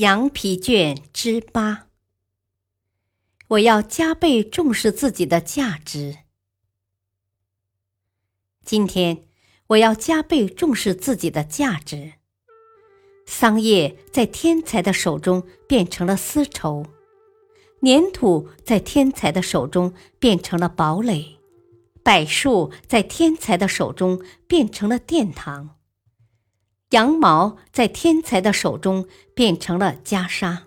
羊皮卷之八，我要加倍重视自己的价值。今天，我要加倍重视自己的价值。桑叶在天才的手中变成了丝绸，粘土在天才的手中变成了堡垒，柏树在天才的手中变成了殿堂。羊毛在天才的手中变成了袈裟。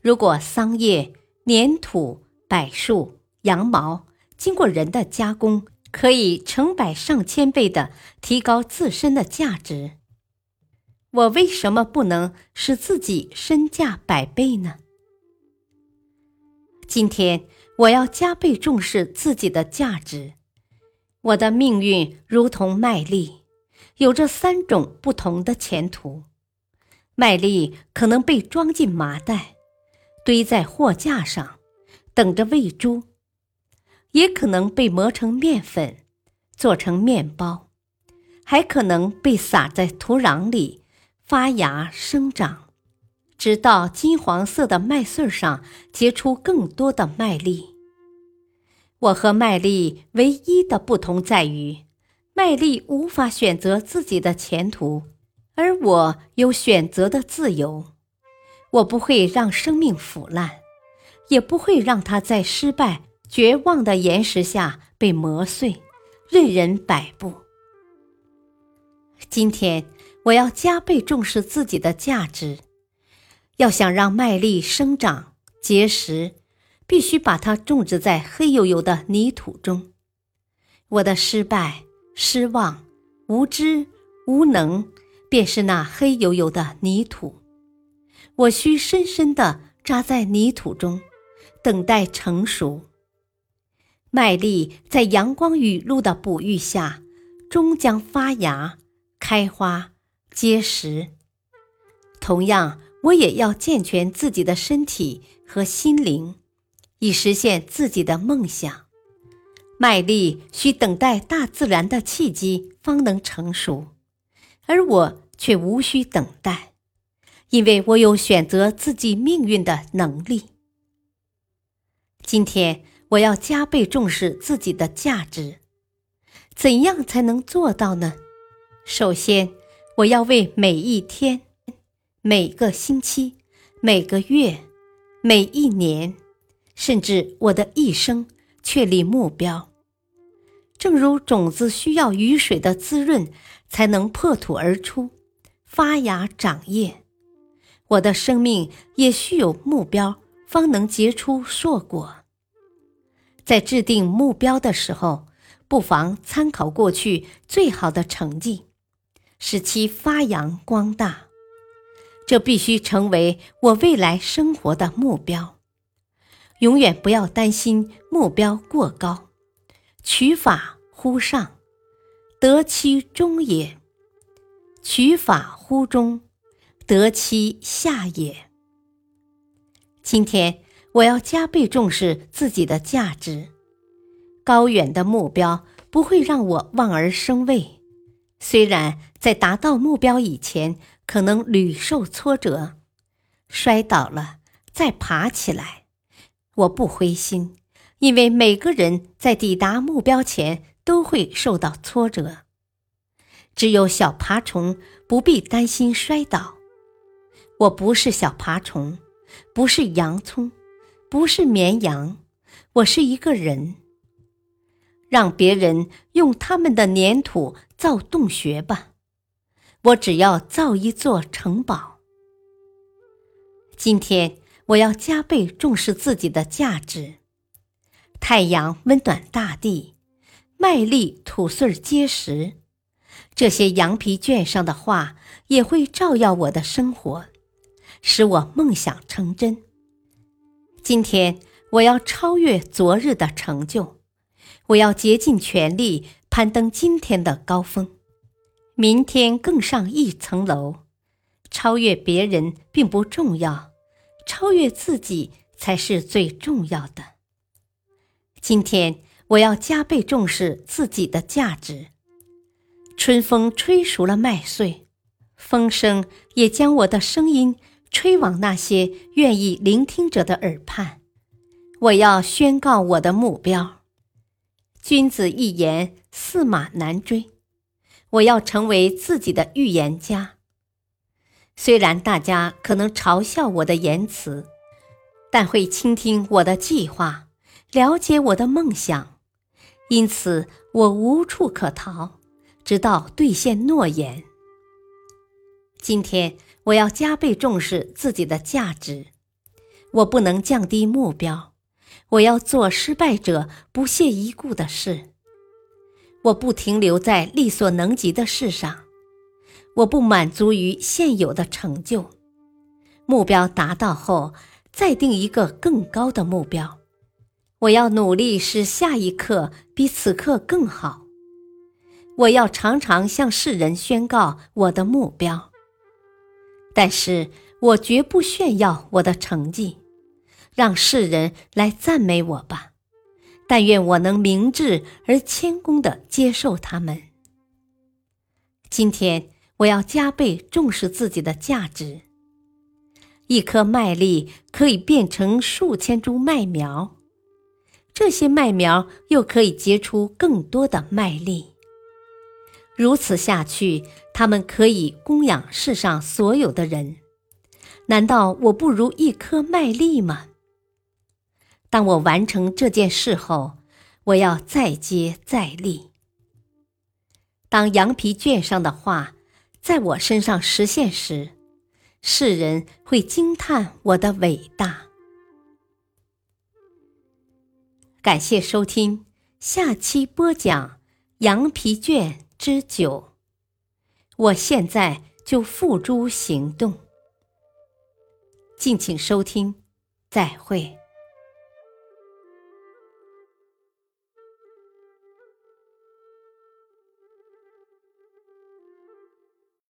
如果桑叶、粘土、柏树、羊毛经过人的加工，可以成百上千倍的提高自身的价值，我为什么不能使自己身价百倍呢？今天我要加倍重视自己的价值。我的命运如同麦粒。有着三种不同的前途：麦粒可能被装进麻袋，堆在货架上，等着喂猪；也可能被磨成面粉，做成面包；还可能被撒在土壤里，发芽生长，直到金黄色的麦穗上结出更多的麦粒。我和麦粒唯一的不同在于。麦粒无法选择自己的前途，而我有选择的自由。我不会让生命腐烂，也不会让它在失败、绝望的岩石下被磨碎，任人摆布。今天，我要加倍重视自己的价值。要想让麦粒生长结实，必须把它种植在黑黝黝的泥土中。我的失败。失望、无知、无能，便是那黑黝黝的泥土。我需深深地扎在泥土中，等待成熟。麦粒在阳光雨露的哺育下，终将发芽、开花、结实。同样，我也要健全自己的身体和心灵，以实现自己的梦想。麦粒需等待大自然的契机方能成熟，而我却无需等待，因为我有选择自己命运的能力。今天我要加倍重视自己的价值，怎样才能做到呢？首先，我要为每一天、每个星期、每个月、每一年，甚至我的一生确立目标。正如种子需要雨水的滋润才能破土而出、发芽长叶，我的生命也需有目标，方能结出硕果。在制定目标的时候，不妨参考过去最好的成绩，使其发扬光大。这必须成为我未来生活的目标。永远不要担心目标过高。取法乎上，得其中也；取法乎中，得其下也。今天我要加倍重视自己的价值。高远的目标不会让我望而生畏，虽然在达到目标以前可能屡受挫折，摔倒了再爬起来，我不灰心。因为每个人在抵达目标前都会受到挫折，只有小爬虫不必担心摔倒。我不是小爬虫，不是洋葱，不是绵羊，我是一个人。让别人用他们的粘土造洞穴吧，我只要造一座城堡。今天我要加倍重视自己的价值。太阳温暖大地，麦粒土穗结实。这些羊皮卷上的话也会照耀我的生活，使我梦想成真。今天我要超越昨日的成就，我要竭尽全力攀登今天的高峰，明天更上一层楼。超越别人并不重要，超越自己才是最重要的。今天我要加倍重视自己的价值。春风吹熟了麦穗，风声也将我的声音吹往那些愿意聆听者的耳畔。我要宣告我的目标：君子一言，驷马难追。我要成为自己的预言家。虽然大家可能嘲笑我的言辞，但会倾听我的计划，了解我的梦想，因此我无处可逃，直到兑现诺言。今天我要加倍重视自己的价值，我不能降低目标，我要做失败者不屑一顾的事，我不停留在力所能及的事上。我不满足于现有的成就，目标达到后，再定一个更高的目标。我要努力使下一刻比此刻更好。我要常常向世人宣告我的目标，但是我绝不炫耀我的成绩，让世人来赞美我吧。但愿我能明智而谦恭地接受他们。今天。我要加倍重视自己的价值。一颗麦粒可以变成数千株麦苗，这些麦苗又可以结出更多的麦粒。如此下去，它们可以供养世上所有的人。难道我不如一颗麦粒吗？当我完成这件事后，我要再接再厉。当羊皮卷上的话。在我身上实现时，世人会惊叹我的伟大。感谢收听，下期播讲《羊皮卷之九》。我现在就付诸行动。敬请收听，再会。